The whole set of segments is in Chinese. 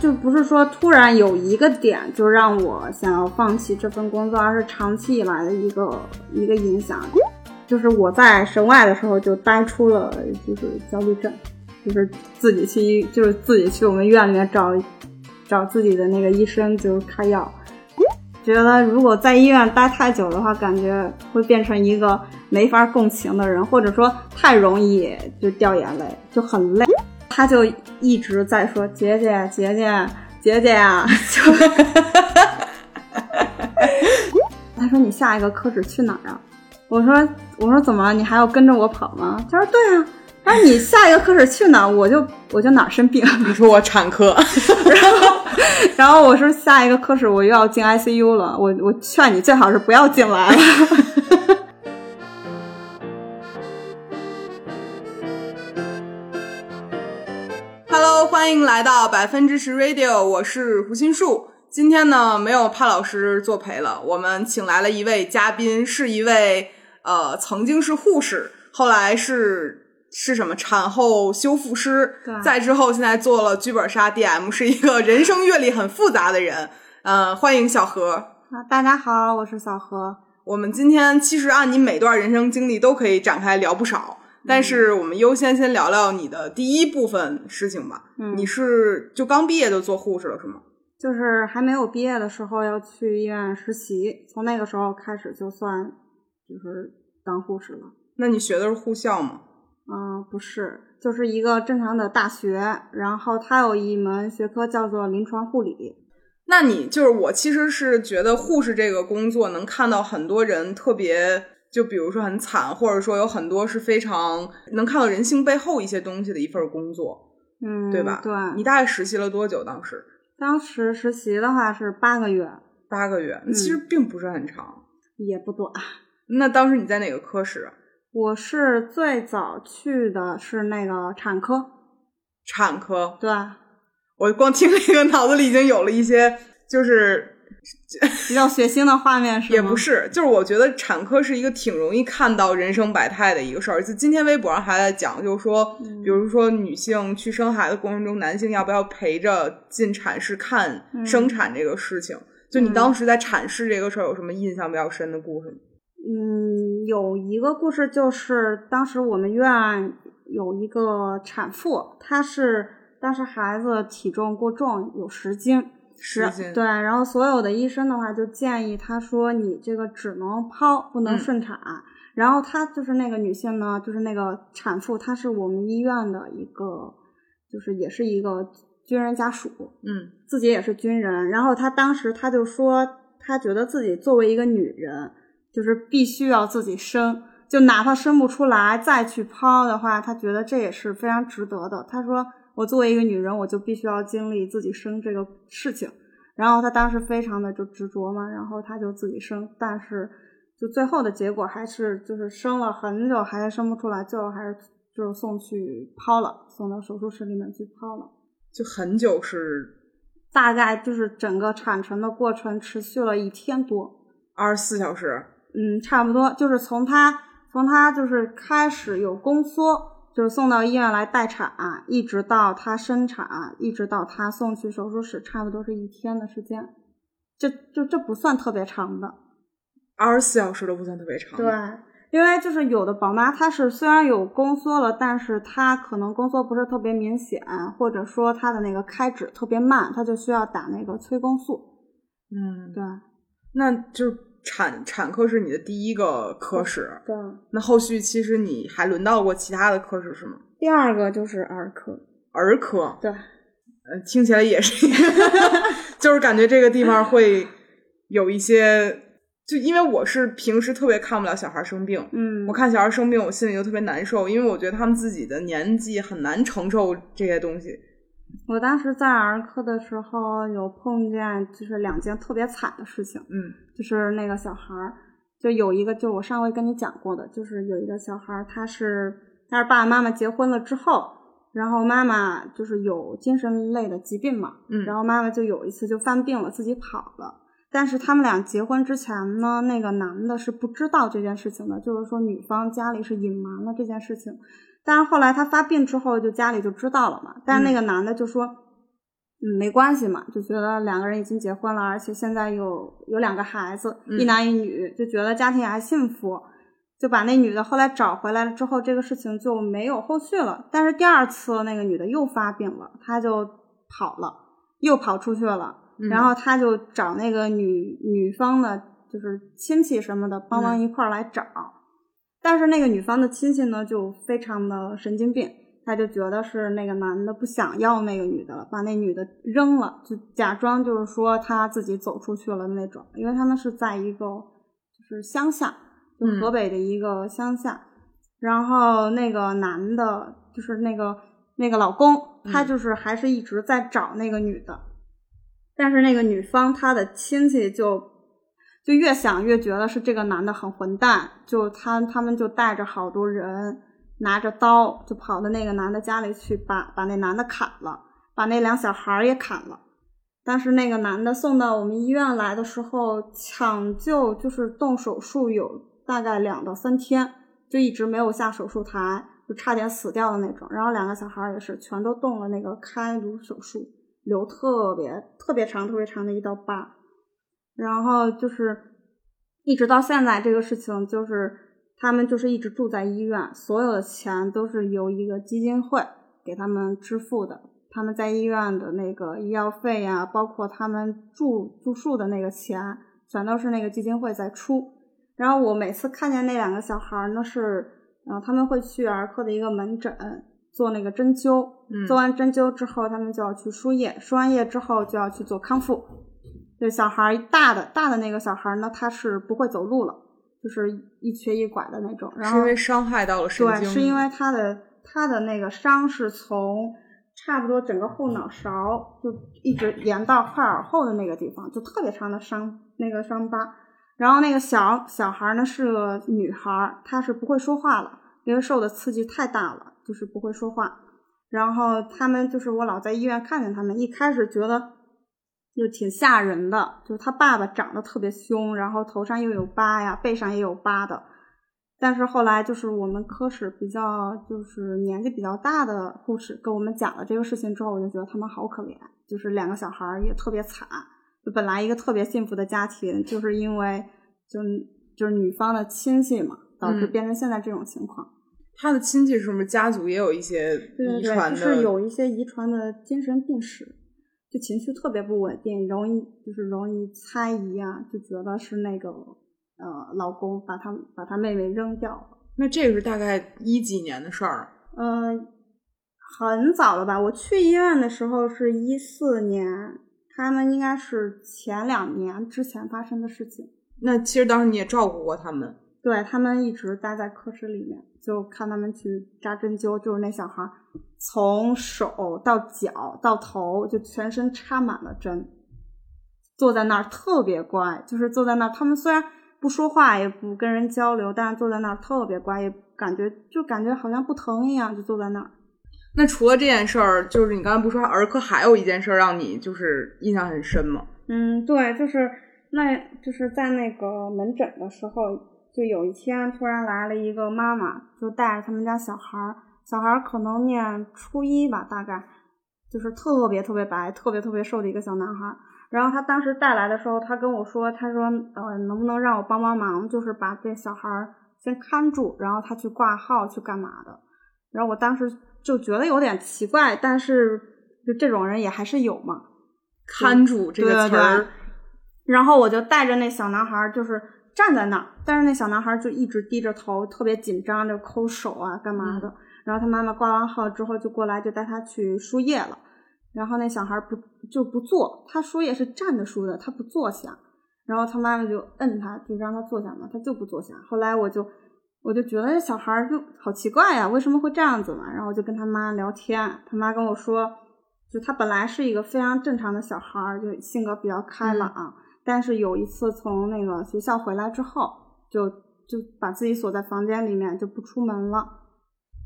就不是说突然有一个点就让我想要放弃这份工作，而是长期以来的一个一个影响。就是我在省外的时候就呆出了，就是焦虑症，就是自己去医，就是自己去我们院里面找找自己的那个医生，就是开药。觉得如果在医院待太久的话，感觉会变成一个没法共情的人，或者说太容易就掉眼泪，就很累。他就一直在说：“姐姐，姐姐，姐姐 呀！”他说：“你下一个科室去哪儿啊？”我说：“我说怎么了？你还要跟着我跑吗？”他说：“对啊。”他说：“你下一个科室去哪儿，我就我就哪儿生病。”你说我产科，然后然后我说下一个科室我又要进 ICU 了，我我劝你最好是不要进来了。欢迎来到百分之十 Radio，我是胡心树。今天呢，没有帕老师作陪了，我们请来了一位嘉宾，是一位呃，曾经是护士，后来是是什么产后修复师对，再之后现在做了剧本杀 DM，是一个人生阅历很复杂的人。呃，欢迎小何。啊，大家好，我是小何。我们今天其实按你每段人生经历都可以展开聊不少，但是我们优先先聊聊你的第一部分事情吧。嗯你是就刚毕业就做护士了是吗？就是还没有毕业的时候要去医院实习，从那个时候开始就算就是当护士了。那你学的是护校吗？嗯，不是，就是一个正常的大学，然后它有一门学科叫做临床护理。那你就是我，其实是觉得护士这个工作能看到很多人特别，就比如说很惨，或者说有很多是非常能看到人性背后一些东西的一份工作，嗯，对吧？对，你大概实习了多久？当时当时实习的话是八个月，八个月，其实并不是很长。也不短。那当时你在哪个科室啊？我是最早去的是那个产科，产科。对，我光听这个，脑子里已经有了一些，就是比较血腥的画面是吗？也不是，就是我觉得产科是一个挺容易看到人生百态的一个事儿。就今天微博上还在讲，就是说，嗯比如说女性去生孩子过程中，男性要不要陪着进产室看嗯生产这个事情？就你当时在产室这个事儿有什么印象比较深的故事吗？嗯，有一个故事，就是当时我们院有一个产妇，她是当时孩子体重过重，有十斤，十斤对，然后所有的医生的话就建议他说，你这个只能剖，不能嗯顺产。然后她就是那个女性呢，就是那个产妇，她是我们医院的一个，就是也是一个军人家属，嗯自己也是军人，然后她当时她就说，她觉得自己作为一个女人，就是必须要自己生，就哪怕生不出来再去剖的话，她觉得这也是非常值得的。她说，我作为一个女人，我就必须要经历自己生这个事情。然后她当时非常的就执着嘛，然后她就自己生，但是就最后的结果还是就是生了很久还是生不出来，最后还是就是送去剖了，送到手术室里面去剖了。就很久是大概就是整个产程的过程持续了一天多，二十四小时。嗯，差不多就是从她从她就是开始有宫缩，就是送到医院来待产，一直到她生产，一直到她送去手术室，差不多是一天的时间，这这这不算特别长的。二十四小时都不算特别长，对，因为就是有的宝妈她是虽然有宫缩了，但是她可能宫缩不是特别明显，或者说她的那个开指特别慢，她就需要打那个催宫素。嗯，对那就是产产科是你的第一个科室，对。那后续其实你还轮到过其他的科室是吗？第二个就是儿科，儿科，对，呃，听起来也是 就是感觉这个地方会有一些，就因为我是平时特别看不了小孩生病，嗯，我看小孩生病，我心里就特别难受，因为我觉得他们自己的年纪很难承受这些东西。我当时在儿科的时候有碰见，就是两件特别惨的事情，嗯就是那个小孩儿，就有一个，就我上回跟你讲过的，就是有一个小孩儿，他是他是爸爸妈妈结婚了之后，然后妈妈就是有精神类的疾病嘛，嗯然后妈妈就有一次就犯病了，自己跑了。但是他们俩结婚之前呢，那个男的是不知道这件事情的，就是说女方家里是隐瞒了这件事情。但是后来他发病之后，就家里就知道了嘛。但是那个男的就说，嗯没关系嘛，就觉得两个人已经结婚了，而且现在有有两个孩子，嗯一男一女，就觉得家庭还幸福，就把那女的后来找回来了之后，这个事情就没有后续了。但是第二次那个女的又发病了，她就跑了，又跑出去了。嗯然后他就找那个女女方的，就是亲戚什么的帮忙一块儿来找，但是那个女方的亲戚呢就非常的神经病，他就觉得是那个男的不想要那个女的了，把那女的扔了，就假装就是说他自己走出去了那种，因为他们是在一个就是乡下，就嗯。河北的一个乡下，然后那个男的，就是那个那个老公，他嗯。就是还是一直在找那个女的。但是那个女方她的亲戚就就越想越觉得是这个男的很混蛋，就他他们就带着好多人拿着刀就跑到那个男的家里去把把那男的砍了，把那两小孩儿也砍了。但是那个男的送到我们医院来的时候，抢救就是动手术有大概两到三天，就一直没有下手术台，就差点死掉的那种。然后两个小孩儿也是全都动了那个开颅手术。留特别特别长、特别长的一道疤，然后就是一直到现在，这个事情就是他们就是一直住在医院，所有的钱都是由一个基金会给他们支付的。他们在医院的那个医药费呀、包括他们住住宿的那个钱，全都是那个基金会在出。然后我每次看见那两个小孩儿呢，是，呃，他们会去儿科的一个门诊做那个针灸，嗯做完针灸之后，他们就要去输液，输完液之后就要去做康复。对，小孩儿大的大的那个小孩儿呢，他是不会走路了，就是一瘸一拐的那种。然后是因为伤害到了神经对，是因为他的他的那个伤是从差不多整个后脑勺就一直延到快耳后的那个地方，就特别长的伤那个伤疤。然后那个小小孩呢是个女孩，她是不会说话了，因为受的刺激太大了，就是不会说话。然后他们就是我老在医院看见他们，一开始觉得就挺吓人的，就是他爸爸长得特别凶，然后头上又有疤呀，背上也有疤的。但是后来就是我们科室比较就是年纪比较大的护士跟我们讲了这个事情之后，我就觉得他们好可怜，就是两个小孩儿也特别惨。就本来一个特别幸福的家庭，就是因为就就是女方的亲戚嘛，导致嗯变成现在这种情况。他的亲戚是不是家族也有一些对对对，遗传的？就是有一些遗传的精神病史，就情绪特别不稳定，容易就是容易猜疑啊，就觉得是那个呃老公把他把他妹妹扔掉了。那这个是大概一几年的事儿，嗯，很早了吧？我去医院的时候是一四年，他们应该是前两年之前发生的事情。那其实当时你也照顾过他们，对他们一直待在科室里面，就看他们去扎针灸，就是那小孩儿从手到脚到头就全身插满了针，坐在那儿特别乖，就是坐在那儿，他们虽然不说话也不跟人交流，但是坐在那儿特别乖，也感觉就感觉好像不疼一样，就坐在那儿。那除了这件事儿，就是你刚才不说儿科还有一件事儿让你就是印象很深吗？嗯，对，就是那，就是在那个门诊的时候，就有一天突然来了一个妈妈，就带着他们家小孩儿，小孩儿可能念初一吧，大概就是特别特别白、特别特别瘦的一个小男孩儿。然后他当时带来的时候，他跟我说，他说，呃，能不能让我帮帮忙，就是把这小孩儿先看住，然后他去挂号去干嘛的。然后我当时就觉得有点奇怪，但是就这种人也还是有嘛。看住这个词对儿对，然后我就带着那小男孩儿，就是站在那儿，但是那小男孩儿就一直低着头，特别紧张，就抠手啊，干嘛的。然后他妈妈挂完号之后就过来，就带他去输液了。然后那小孩儿不就不坐，他输液是站着输的，他不坐下。然后他妈妈就摁他，就让他坐下嘛，他就不坐下。后来我就我就觉得这小孩儿就好奇怪呀、为什么会这样子嘛？然后我就跟他妈聊天，他妈跟我说，就他本来是一个非常正常的小孩儿，就性格比较开朗，但是有一次从那个学校回来之后，就就把自己锁在房间里面，就不出门了，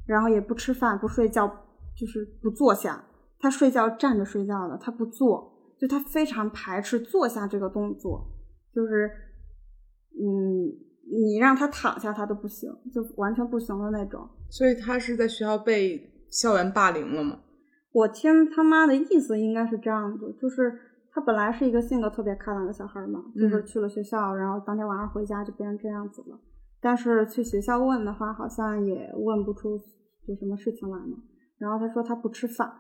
然后也不吃饭，不睡觉，就是不坐下。他睡觉站着睡觉的，他不坐，就他非常排斥坐下这个动作，就是嗯，你让他躺下他都不行，就完全不行的那种。所以他是在学校被校园霸凌了吗？我听他妈的意思应该是这样子，就是他本来是一个性格特别开朗的小孩嘛，就是去了学校，然后当天晚上回家就变成这样子了。但是去学校问的话，好像也问不出有什么事情来吗。然后他说他不吃饭，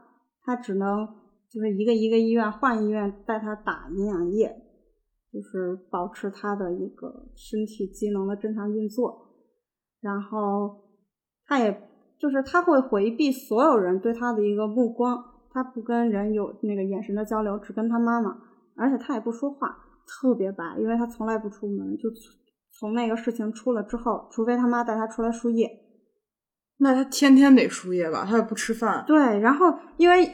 他只能就是一个一个医院换医院带他打营养液，就是保持他的一个身体机能的正常运作。然后他也。就是他会回避所有人对他的一个目光，他不跟人有那个眼神的交流，只跟他妈妈，而且他也不说话，特别白，因为他从来不出门，就从那个事情出了之后，除非他妈带他出来输液，那他天天得输液吧？他也不吃饭。对，然后因为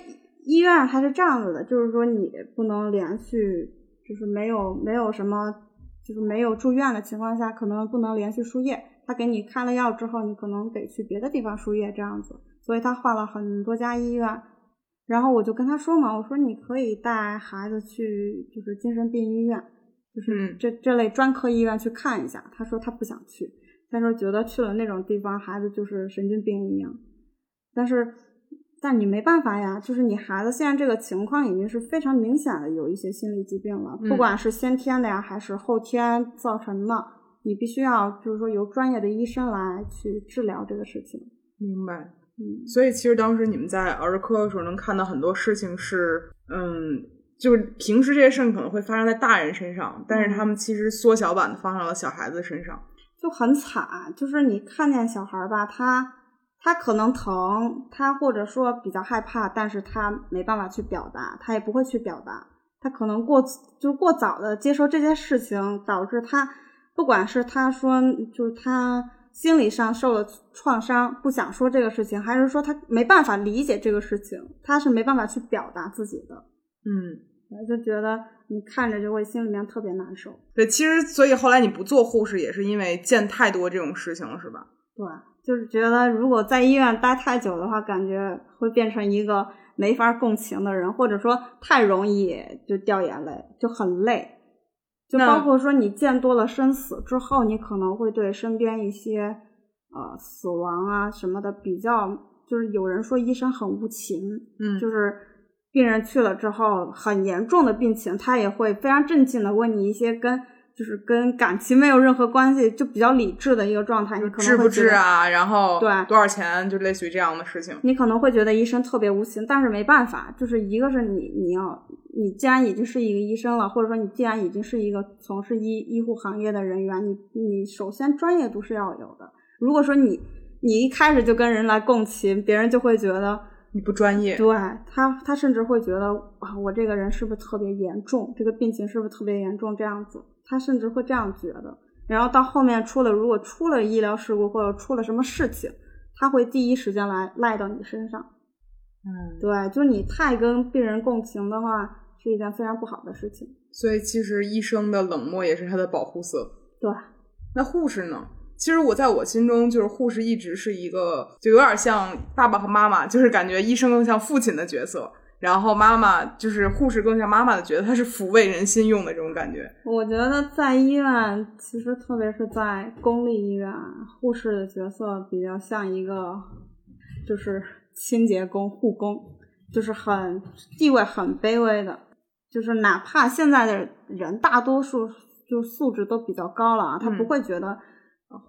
医院还是这样子的，就是说你不能连续，就是没有没有什么，就是没有住院的情况下，可能不能连续输液。他给你开了药之后，你可能得去别的地方输液这样子，所以他换了很多家医院。然后我就跟他说嘛，我说你可以带孩子去，就是精神病医院，就是这这类专科医院去看一下。他说他不想去，他说觉得去了那种地方，孩子就是神经病一样。但是，但你没办法呀，就是你孩子现在这个情况已经是非常明显的有一些心理疾病了，不管是先天的呀，还是后天造成的。你必须要，就是说由专业的医生来去治疗这个事情。明白，嗯，所以其实当时你们在儿科的时候能看到很多事情是，嗯，就是平时这些事情可能会发生在大人身上，但是他们其实缩小版的放到了小孩子身上，就很惨。就是你看见小孩儿吧，他他可能疼，他或者说比较害怕，但是他没办法去表达，他也不会去表达，他可能过就过早的接受这件事情，导致他。不管是他说，就是他心理上受了创伤，不想说这个事情，还是说他没办法理解这个事情，他是没办法去表达自己的。嗯，我就觉得你看着就会心里面特别难受。对，其实所以后来你不做护士，也是因为见太多这种事情了，是吧？对，就是觉得如果在医院待太久的话，感觉会变成一个没法共情的人，或者说太容易就掉眼泪，就很累。就包括说，你见多了生死之后，你可能会对身边一些呃死亡啊什么的比较，就是有人说医生很无情，嗯，就是病人去了之后很严重的病情，他也会非常镇静的问你一些跟。就是跟感情没有任何关系，就比较理智的一个状态。你可能会治啊？然后对多少钱？就类似于这样的事情。你可能会觉得医生特别无情，但是没办法，就是一个是你你要你既然已经是一个医生了，或者说你既然已经是一个从事医医护行业的人员，你你首先专业度是要有的。如果说你你一开始就跟人来共情，别人就会觉得你不专业。对他他甚至会觉得啊，我这个人是不是特别严重？这个病情是不是特别严重？这样子。他甚至会这样觉得，然后到后面出了，如果出了医疗事故或者出了什么事情，他会第一时间来赖到你身上。嗯，对，就是你太跟病人共情的话，是一件非常不好的事情。所以其实医生的冷漠也是他的保护色。对，那护士呢？其实我在我心中，就是护士一直是一个，就有点像爸爸和妈妈，就是感觉医生更像父亲的角色。然后妈妈就是护士，更像妈妈的角色，她是抚慰人心用的这种感觉。我觉得在医院，其实特别是在公立医院，护士的角色比较像一个，就是清洁工、护工，就是很地位很卑微的。就是哪怕现在的人大多数就素质都比较高了啊，他不会觉得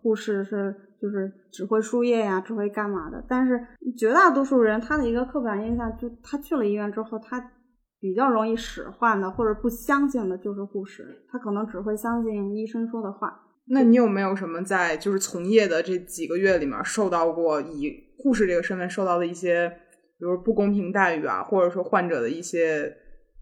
护士是。就是只会输液呀，只会干嘛的？但是绝大多数人他的一个刻板印象，就他去了医院之后，他比较容易使唤的或者不相信的就是护士，他可能只会相信医生说的话。那你有没有什么在就是从业的这几个月里面受到过以护士这个身份受到的一些，比如不公平待遇啊，或者说患者的一些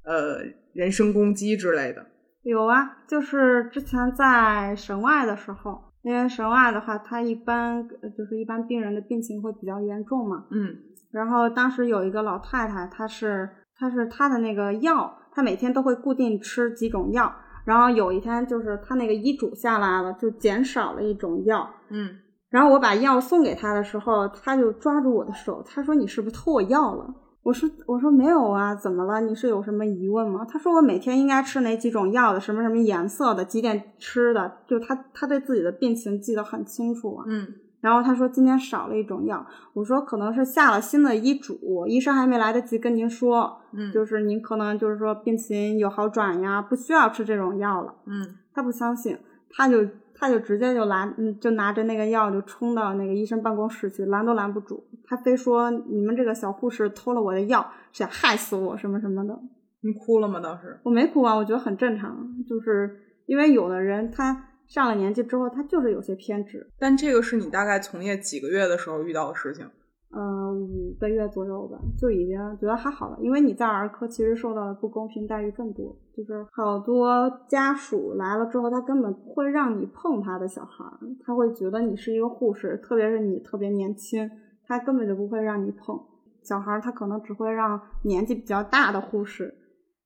呃人身攻击之类的？有啊，就是之前在省外的时候。因为神外的话，他一般就是一般病人的病情会比较严重嘛。嗯。然后当时有一个老太太，她是她是她的那个药，她每天都会固定吃几种药。然后有一天就是她那个医嘱下来了，就减少了一种药。嗯。然后我把药送给她的时候，她就抓住我的手，她说：“你是不是偷我药了？”我说我说没有啊，怎么了？你是有什么疑问吗？他说我每天应该吃哪几种药的，什么什么颜色的，几点吃的，就他他对自己的病情记得很清楚啊。嗯，然后他说今天少了一种药，我说可能是下了新的医嘱，医生还没来得及跟您说，嗯就是您可能就是说病情有好转呀，不需要吃这种药了。嗯他不相信，他就他就直接就拦，嗯，就拿着那个药就冲到那个医生办公室去，拦都拦不住。他非说你们这个小护士偷了我的药，想害死我什么什么的。你哭了吗？当时？我没哭啊，我觉得很正常，就是因为有的人他上了年纪之后，他就是有些偏执。但这个是你大概从业几个月的时候遇到的事情。呃，五个月左右吧，就已经觉得还好了。因为你在儿科其实受到的不公平待遇更多，就是好多家属来了之后，他根本不会让你碰他的小孩儿，他会觉得你是一个护士，特别是你特别年轻，他根本就不会让你碰小孩儿，他可能只会让年纪比较大的护士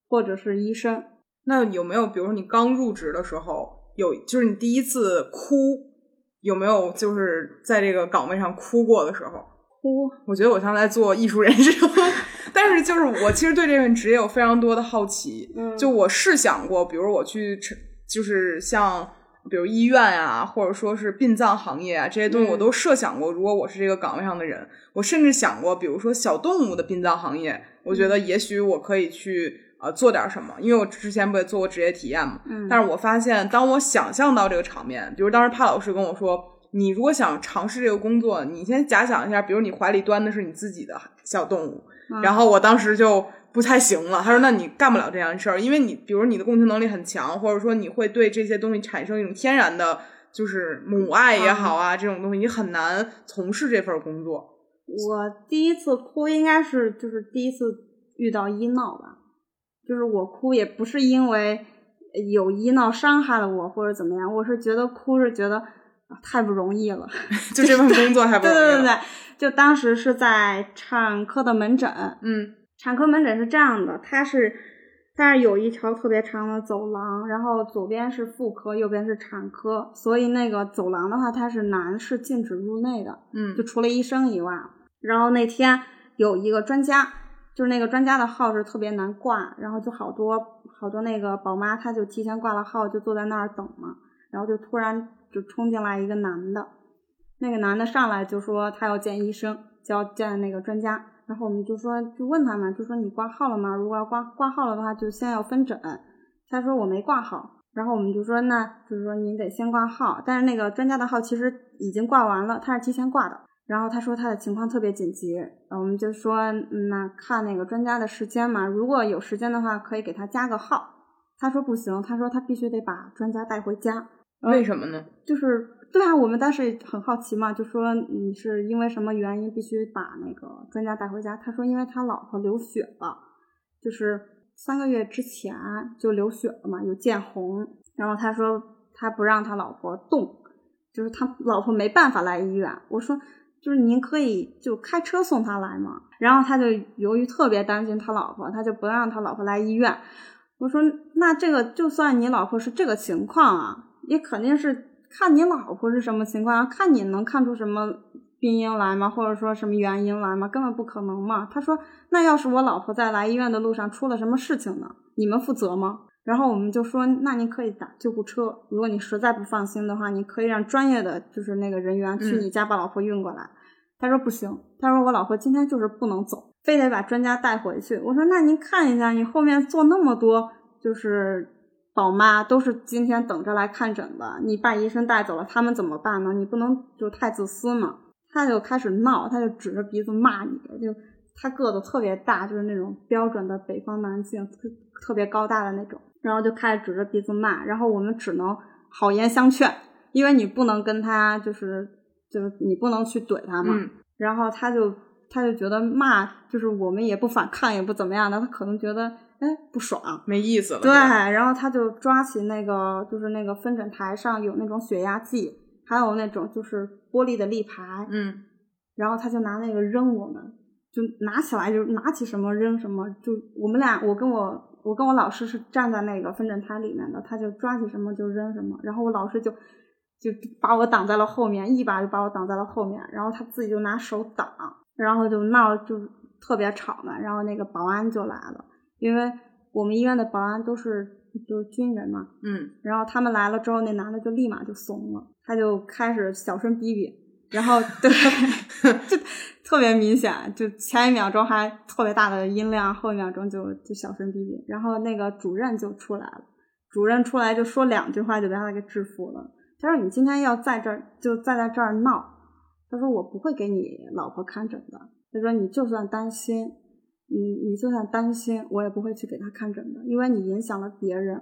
或者是医生。那有没有，比如说你刚入职的时候，有就是你第一次哭，有没有就是在这个岗位上哭过的时候？哭，我觉得我像在做艺术人生，但是就是我其实对这份职业有非常多的好奇。嗯就我试想过，比如我去，就是像比如医院啊，或者说是殡葬行业啊这些东西，嗯我都设想过。如果我是这个岗位上的人，我甚至想过，比如说小动物的殡葬行业，我觉得也许我可以去呃做点什么，因为我之前不也做过职业体验嘛。嗯，但是我发现，当我想象到这个场面，比如当时帕老师跟我说，你如果想尝试这个工作，你先假想一下，比如你怀里端的是你自己的小动物，嗯然后我当时就不太行了。他说：“那你干不了这样的事儿，因为你比如你的共情能力很强，或者说你会对这些东西产生一种天然的，就是母爱也好啊，这种东西你很难从事这份工作。我第一次哭应该是就是第一次遇到医闹吧，就是我哭也不是因为有医闹伤害了我或者怎么样，我是觉得哭是觉得啊太不容易了。就这份工作还不对容易了。对对对，就当时是在产科的门诊，嗯产科门诊是这样的，它是它是有一条特别长的走廊，然后左边是妇科，右边是产科，所以那个走廊的话，它是男士禁止入内的。嗯就除了医生以外，然后那天有一个专家，就是那个专家的号是特别难挂，然后就好多好多那个宝妈，她就提前挂了号，就坐在那儿等嘛，然后就突然就冲进来一个男的，那个男的上来就说他要见医生，就要见那个专家，然后我们就说就问他嘛，就说你挂号了吗？如果要挂挂号了的话，就先要分诊。他说我没挂号，然后我们就说那就是说您得先挂号，但是那个专家的号其实已经挂完了，他是提前挂的。然后他说他的情况特别紧急，我们就说那看那个专家的时间嘛，如果有时间的话可以给他加个号。他说不行，他说他必须得把专家带回家。为什么呢？就是对啊，我们当时很好奇嘛，就说你是因为什么原因必须把那个专家带回家？他说因为他老婆流血了，就是三个月之前就流血了嘛，有见红。然后他说他不让他老婆动，就是他老婆没办法来医院。我说就是您可以就开车送他来嘛。然后他就由于特别担心他老婆，他就不让他老婆来医院。我说那这个就算你老婆是这个情况啊，也肯定是看你老婆是什么情况啊，看你能看出什么病因来吗？或者说什么原因来吗？根本不可能嘛。他说那要是我老婆在来医院的路上出了什么事情呢？你们负责吗？然后我们就说，那您可以打救护车。如果你实在不放心的话，你可以让专业的就是那个人员去嗯你家把老婆运过来。他说不行，他说我老婆今天就是不能走，非得把专家带回去。我说那您看一下，你后面做那么多就是宝妈，都是今天等着来看诊的，你把医生带走了，他们怎么办呢？你不能就太自私嘛。他就开始闹，他就指着鼻子骂你，就他个子特别大，就是那种标准的北方男性，特特别高大的那种，然后就开始指着鼻子骂，然后我们只能好言相劝，因为你不能跟他就是就是你不能去怼他嘛，嗯然后他就他就觉得骂就是我们也不反抗也不怎么样的，他可能觉得哎不爽，没意思了。对，然后他就抓起那个就是那个分诊台上有那种血压计，还有那种就是玻璃的立牌，嗯然后他就拿那个扔我们，就拿起来就拿起什么扔什么，就我们俩我跟我我跟我老师是站在那个分诊台里面的，他就抓起什么就扔什么，然后我老师就就把我挡在了后面，一把就把我挡在了后面，然后他自己就拿手挡，然后就闹就特别吵嘛，然后那个保安就来了，因为我们医院的保安都是就是军人嘛，嗯，然后他们来了之后，那男的就立马就怂了，他就开始小声逼逼，然后对，就特别明显，就前一秒钟还特别大的音量，后一秒钟就就小声逼逼。然后那个主任就出来了，主任出来就说两句话就把他给制服了。他说：“你今天要在这儿就再在这儿闹。”他说：“我不会给你老婆看诊的。”他说：“你就算担心，你你就算担心，我也不会去给他看诊的，因为你影响了别人。”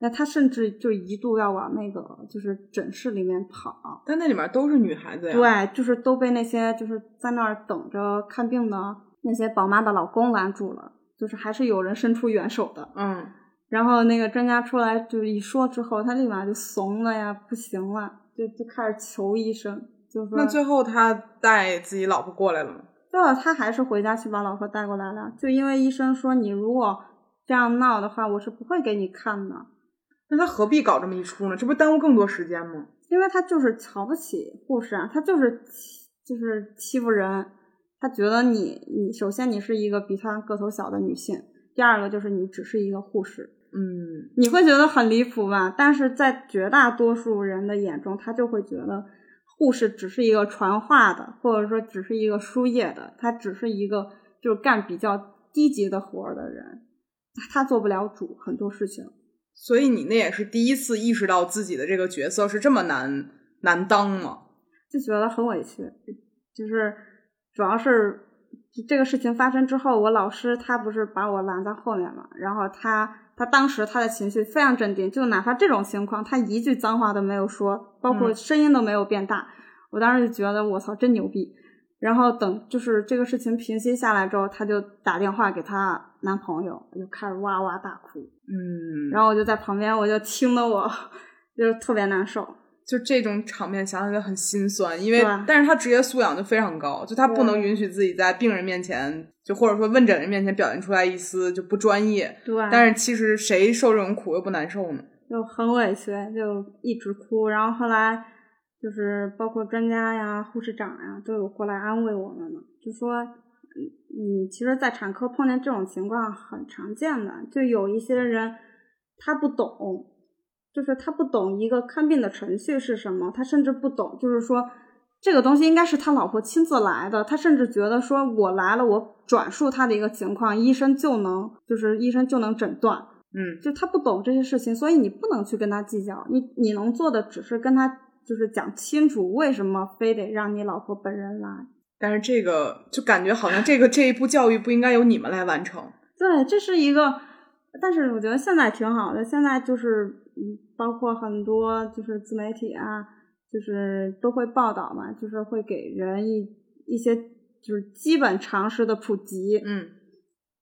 那他甚至就一度要往那个就是诊室里面跑，但那里面都是女孩子呀。对，就是都被那些就是在那儿等着看病的那些宝妈的老公拦住了，就是还是有人伸出援手的。嗯，然后那个专家出来就一说之后，他立马就怂了呀，不行了，就就开始求医生，就说那最后他带自己老婆过来了吗？最后他还是回家去把老婆带过来了，就因为医生说你如果这样闹的话，我是不会给你看的。那他何必搞这么一出呢？这不耽误更多时间吗？因为他就是瞧不起护士啊，他就是就是欺负人。他觉得你你首先你是一个比他个头小的女性，第二个就是你只是一个护士。嗯，你会觉得很离谱吧？但是在绝大多数人的眼中，他就会觉得护士只是一个传话的，或者说只是一个输液的，他只是一个就是干比较低级的活儿的人，他做不了主很多事情。所以你那也是第一次意识到自己的这个角色是这么难难当吗？就觉得很委屈，就是主要是这个事情发生之后，我老师他不是把我拦在后面嘛，然后他他当时他的情绪非常镇定，就哪怕这种情况，他一句脏话都没有说，包括声音都没有变大，我当时就觉得我操真牛逼。然后等就是这个事情平息下来之后，她就打电话给她男朋友，就开始哇哇大哭。嗯，然后我就在旁边，我就听得我 就是特别难受。就这种场面想想就很心酸，因为但是他职业素养就非常高，就他不能允许自己在病人面前，就或者说问诊人面前表现出来一丝就不专业。对，但是其实谁受这种苦又不难受呢？就很委屈，就一直哭。然后后来就是包括专家呀、护士长呀都有过来安慰我们嘛，就说，嗯嗯，其实，在产科碰见这种情况很常见的，就有一些人他不懂，就是他不懂一个看病的程序是什么，他甚至不懂，就是说。这个东西应该是他老婆亲自来的，他甚至觉得说我来了，我转述他的一个情况，医生就能就是医生就能诊断，嗯，就他不懂这些事情，所以你不能去跟他计较。你你能做的只是跟他就是讲清楚为什么非得让你老婆本人来。但是这个就感觉好像这个这一步教育不应该由你们来完成。对，这是一个，但是我觉得现在挺好的。现在就是嗯，包括很多就是自媒体啊，就是都会报道嘛，就是会给人一一些就是基本常识的普及。嗯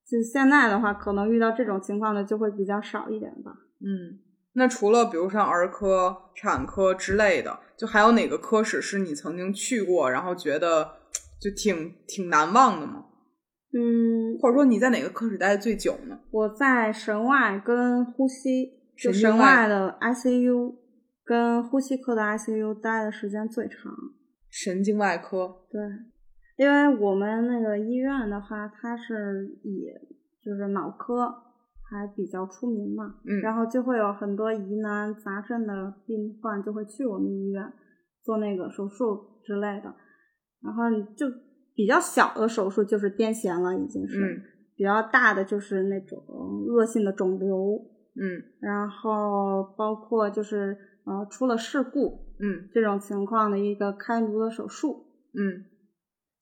就现在的话，可能遇到这种情况的就会比较少一点吧。嗯，那除了比如像儿科、产科之类的，就还有哪个科室是你曾经去过，然后觉得就挺挺难忘的吗？嗯，或者说你在哪个科室待的最久呢？我在神外跟呼吸，就神外的 ICU 跟呼吸科的 ICU 待的时间最长。神经外科。对，因为我们那个医院的话，它是以就是脑科还比较出名嘛，嗯然后就会有很多疑难杂症的病患就会去我们医院做那个手术之类的，然后就比较小的手术就是癫痫了，已经是，嗯比较大的就是那种恶性的肿瘤，嗯然后包括就是呃出了事故嗯这种情况的一个开颅的手术。嗯。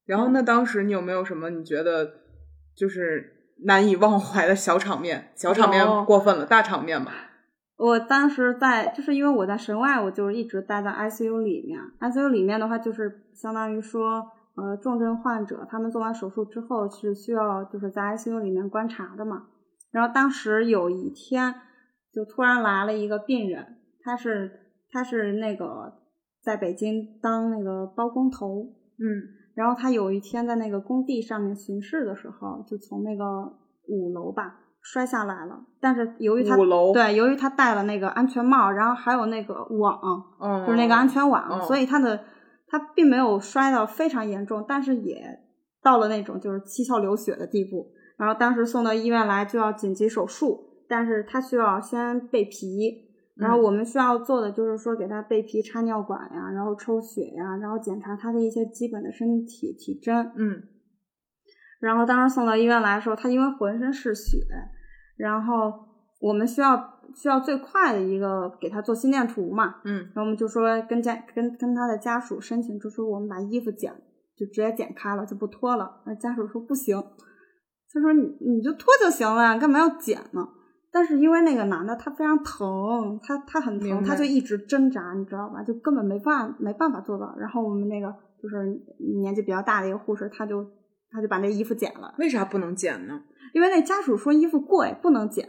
然后那当时你有没有什么你觉得就是难以忘怀的小场面？小场面过分了，大场面吧。我当时在，就是因为我在神外，我就是一直待在 ICU 里面。ICU 里面的话，就是相当于说，呃，重症患者他们做完手术之后是需要就是在 ICU 里面观察的嘛。然后当时有一天，就突然来了一个病人，他是他是那个在北京当那个包工头，嗯然后他有一天在那个工地上面巡视的时候，就从那个五楼吧摔下来了。但是由于他五楼对，由于他戴了那个安全帽，然后还有那个网，嗯，就是那个安全网，哦所以他的他并没有摔到非常严重，但是也到了那种就是七窍流血的地步。然后当时送到医院来就要紧急手术，但是他需要先备皮，然后我们需要做的就是说给他备皮插尿管呀，然后抽血呀，然后检查他的一些基本的身体体征。嗯然后当时送到医院来的时候，他因为浑身是血，然后我们需要需要最快的一个给他做心电图嘛，嗯然后我们就说跟家跟跟他的家属申请，就说我们把衣服剪就直接剪开了，就不脱了。那家属说不行，他说你你就脱就行了，干嘛要剪呢？但是因为那个男的他非常疼，他他很疼，他就一直挣扎，你知道吧？就根本没办没办法做到。然后我们那个就是年纪比较大的一个护士，他就他就把那衣服剪了，为啥不能剪呢？因为那家属说衣服贵不能剪。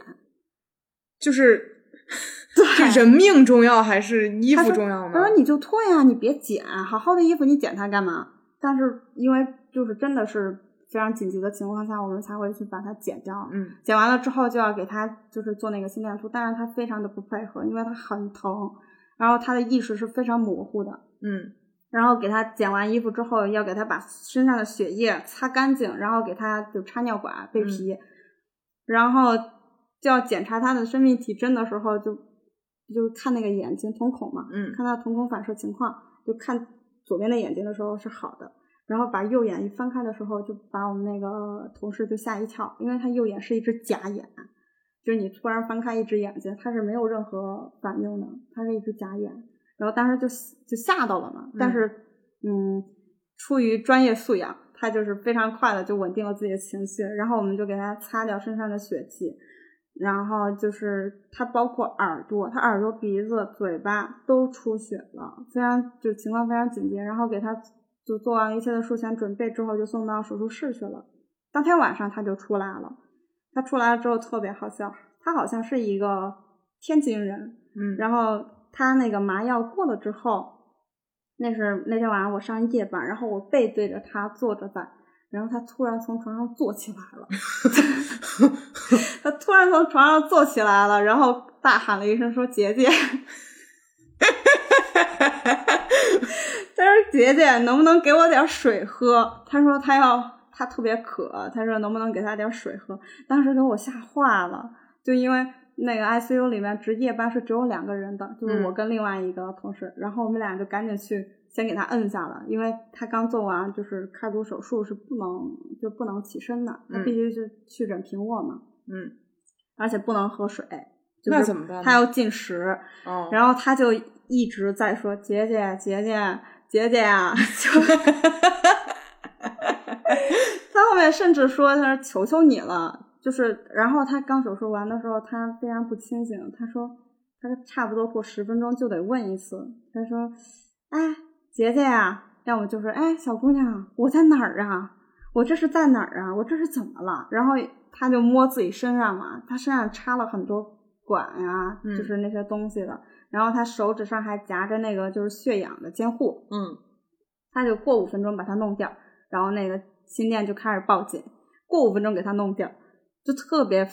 就是 是人命重要还是衣服重要呢？他说你就脱呀，你别剪，好好的衣服你剪它干嘛？但是因为就是真的是非常紧急的情况下，我们才会去把它剪掉。嗯剪完了之后就要给他就是做那个心电图，但是他非常的不配合，因为他很疼，然后他的意识是非常模糊的。嗯然后给他剪完衣服之后，要给他把身上的血液擦干净，然后给他就插尿管备皮，然后就要检查他的生命体征的时候就，就看那个眼睛瞳孔嘛，嗯看他瞳孔反射情况，就看左边的眼睛的时候是好的，然后把右眼一翻开的时候，就把我们那个同事就吓一跳，因为他右眼是一只假眼，就是你突然翻开一只眼睛，他是没有任何反应的，他是一只假眼，然后当时就就吓到了嘛，但是嗯，出于专业素养，他就是非常快的就稳定了自己的情绪，然后我们就给他擦掉身上的血迹。然后就是他包括耳朵，他耳朵、鼻子、嘴巴都出血了，非常就情况非常紧急。然后给他就做完一切的术前准备之后，就送到手术室去了。当天晚上他就出来了，他出来了之后特别好笑，他好像是一个天津人，嗯，然后他那个麻药过了之后，那是那天晚上我上夜班，然后我背对着他坐着在，然后他突然从床上坐起来了，他突然从床上坐起来了，然后大喊了一声说：“姐姐。” 他说：“姐姐，能不能给我点水喝？”他说他要他特别渴，他说能不能给他点水喝？当时给我吓坏了，就因为那个 ICU 里面值夜班是只有两个人的，就是我跟另外一个同事，然后我们俩就赶紧去先给他摁下了，因为他刚做完就是开颅手术是不能就不能起身的，他必须是去枕平卧嘛，嗯，而且不能喝水，就是那怎么办？他要进食，哦，然后他就一直在说：“姐姐，姐姐，姐姐啊！”就 他后面甚至说：“他说求求你了。”就是，然后他刚手术完的时候，他非常不清醒。他说：“他说差不多过十分钟就得问一次。”他说：“哎，姐姐呀、要么就是：‘哎，小姑娘，我在哪儿啊？我这是在哪儿啊？我这是怎么了？’然后他就摸自己身上嘛，他身上插了很多管呀、嗯就是那些东西的。然后他手指上还夹着那个就是血氧的监护，嗯他就过五分钟把它弄掉，然后那个心电就开始报警，过五分钟给他弄掉，就特别，哎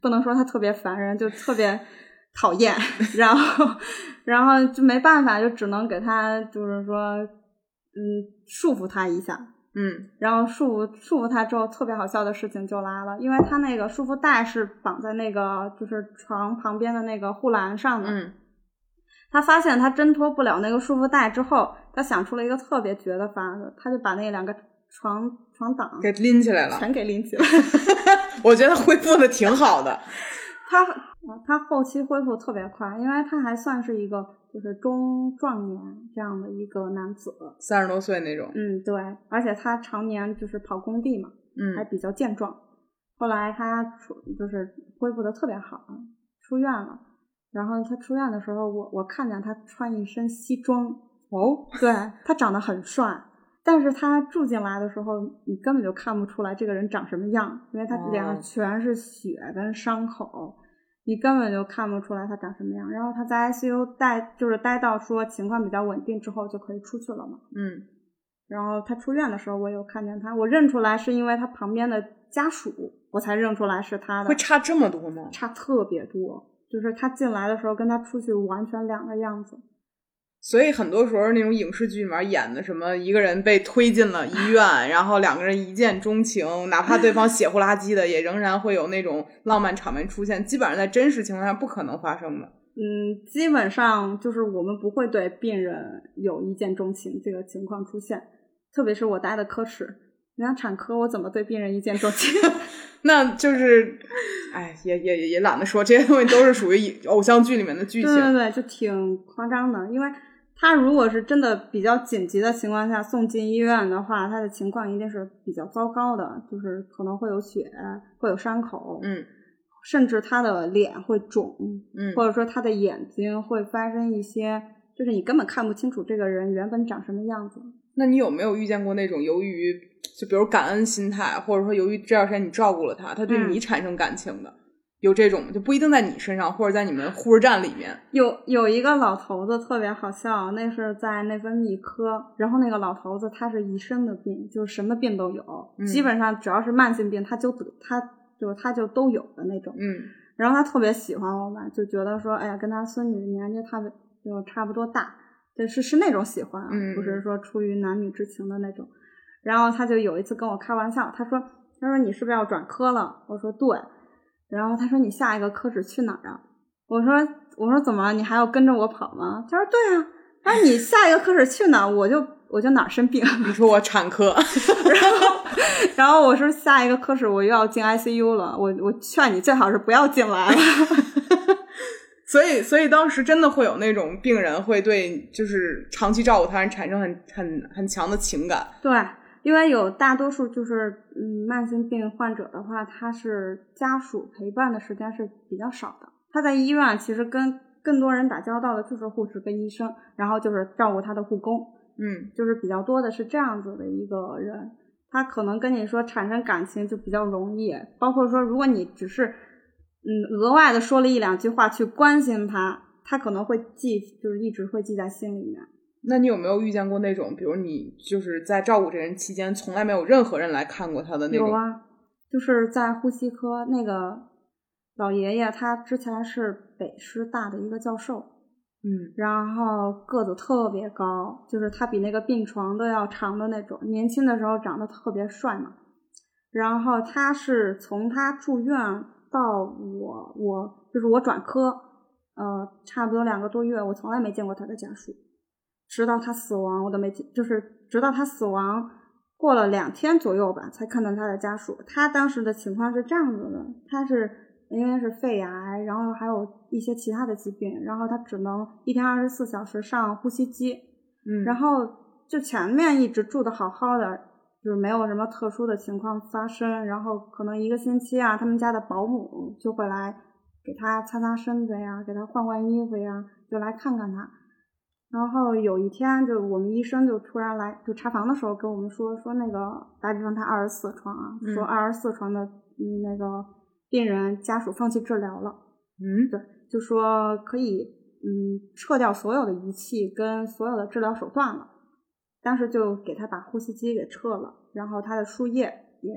不能说他特别烦人，就特别讨厌，然后然后就没办法，就只能给他就是说，嗯，束缚他一下，嗯然后束缚束缚他之后，特别好笑的事情就来了，因为他那个束缚带是绑在那个就是床旁边的那个护栏上的，嗯他发现他挣脱不了那个束缚带之后，他想出了一个特别绝的法子，他就把那两个床床挡给拎起来了。全给拎起来。我觉得恢复的挺好的。他他后期恢复特别快，因为他还算是一个就是中壮年这样的一个男子。三十多岁那种。嗯，对，而且他常年就是跑工地嘛，还嗯比较健壮。后来他出就是恢复的特别好，出院了。然后他出院的时候，我我看见他穿一身西装，哦，对他长得很帅，但是他住进来的时候，你根本就看不出来这个人长什么样，因为他脸上哦全是血跟伤口，你根本就看不出来他长什么样。然后他在 ICU 待就是待到说情况比较稳定之后就可以出去了嘛。嗯然后他出院的时候，我有看见他，我认出来是因为他旁边的家属，我才认出来是他的。会差这么多吗？差特别多，就是他进来的时候跟他出去完全两个样子。所以很多时候那种影视剧里面演的什么一个人被推进了医院，然后两个人一见钟情，哪怕对方血呼啦叽的，也仍然会有那种浪漫场面出现。基本上在真实情况下不可能发生的。嗯，基本上就是我们不会对病人有一见钟情这个情况出现，特别是我待的科室，人家产科，我怎么对病人一见钟情？那就是，哎，也 也也懒得说，这些东西都是属于偶像剧里面的剧情。对对对，就挺夸张的。因为他如果是真的比较紧急的情况下送进医院的话，他的情况一定是比较糟糕的，就是可能会有血，会有伤口，嗯甚至他的脸会肿，嗯或者说他的眼睛会发生一些，就是你根本看不清楚这个人原本长什么样子。那你有没有遇见过那种由于就比如感恩心态，或者说由于这段时间你照顾了他，他对嗯你产生感情的？有这种就不一定在你身上，或者在你们护士站里面。有有一个老头子特别好笑，那是在内分泌科，然后那个老头子他是一身的病，就是什么病都有，嗯基本上只要是慢性病他就得他就是他就都有的那种。嗯然后他特别喜欢我们，就觉得说，哎呀，跟他孙女年纪差不就差不多大，就是是那种喜欢啊，嗯不是说出于男女之情的那种。然后他就有一次跟我开玩笑，他说：“他说你是不是要转科了？”我说：“对。”然后他说：“你下一个科室去哪儿啊？”我说：“我说怎么了？你还要跟着我跑吗？”他说：“对啊。”他说：“你下一个科室去哪儿，我就我就哪儿生病。”你说我产科，然后，然后我说下一个科室我又要进 ICU 了，我我劝你最好是不要进来了。所以所以当时真的会有那种病人会对就是长期照顾他人产生很很很强的情感。对，因为有大多数就是嗯慢性病患者的话，他是家属陪伴的时间是比较少的。他在医院其实跟更多人打交道的就是护士跟医生，然后就是照顾他的护工，嗯就是比较多的是这样子的一个人。他可能跟你说产生感情就比较容易，包括说如果你只是嗯额外的说了一两句话去关心他，他可能会记，就是一直会记在心里面。那你有没有遇见过那种，比如你就是在照顾这人期间，从来没有任何人来看过他的那种？有啊，就是在呼吸科那个老爷爷，他之前是北师大的一个教授，嗯然后个子特别高，就是他比那个病床都要长的那种。年轻的时候长得特别帅嘛。然后他是从他住院到我我就是我转科，呃，差不多两个多月，我从来没见过他的家属，直到他死亡我都没见，就是直到他死亡过了两天左右吧，才看到他的家属。他当时的情况是这样子的，他是因为是肺癌，然后还有一些其他的疾病，然后他只能一天二十四小时上呼吸机，嗯，然后就前面一直住的好好的，就是没有什么特殊的情况发生，然后可能一个星期啊，他们家的保姆就会来给他擦擦身子呀，给他换换衣服呀，就来看看他。然后有一天，就我们医生就突然来，就查房的时候跟我们说，说那个打比方他二十四床啊，嗯说二十四床的嗯那个病人家属放弃治疗了。嗯对，就说可以嗯撤掉所有的仪器跟所有的治疗手段了。当时就给他把呼吸机给撤了，然后他的输液也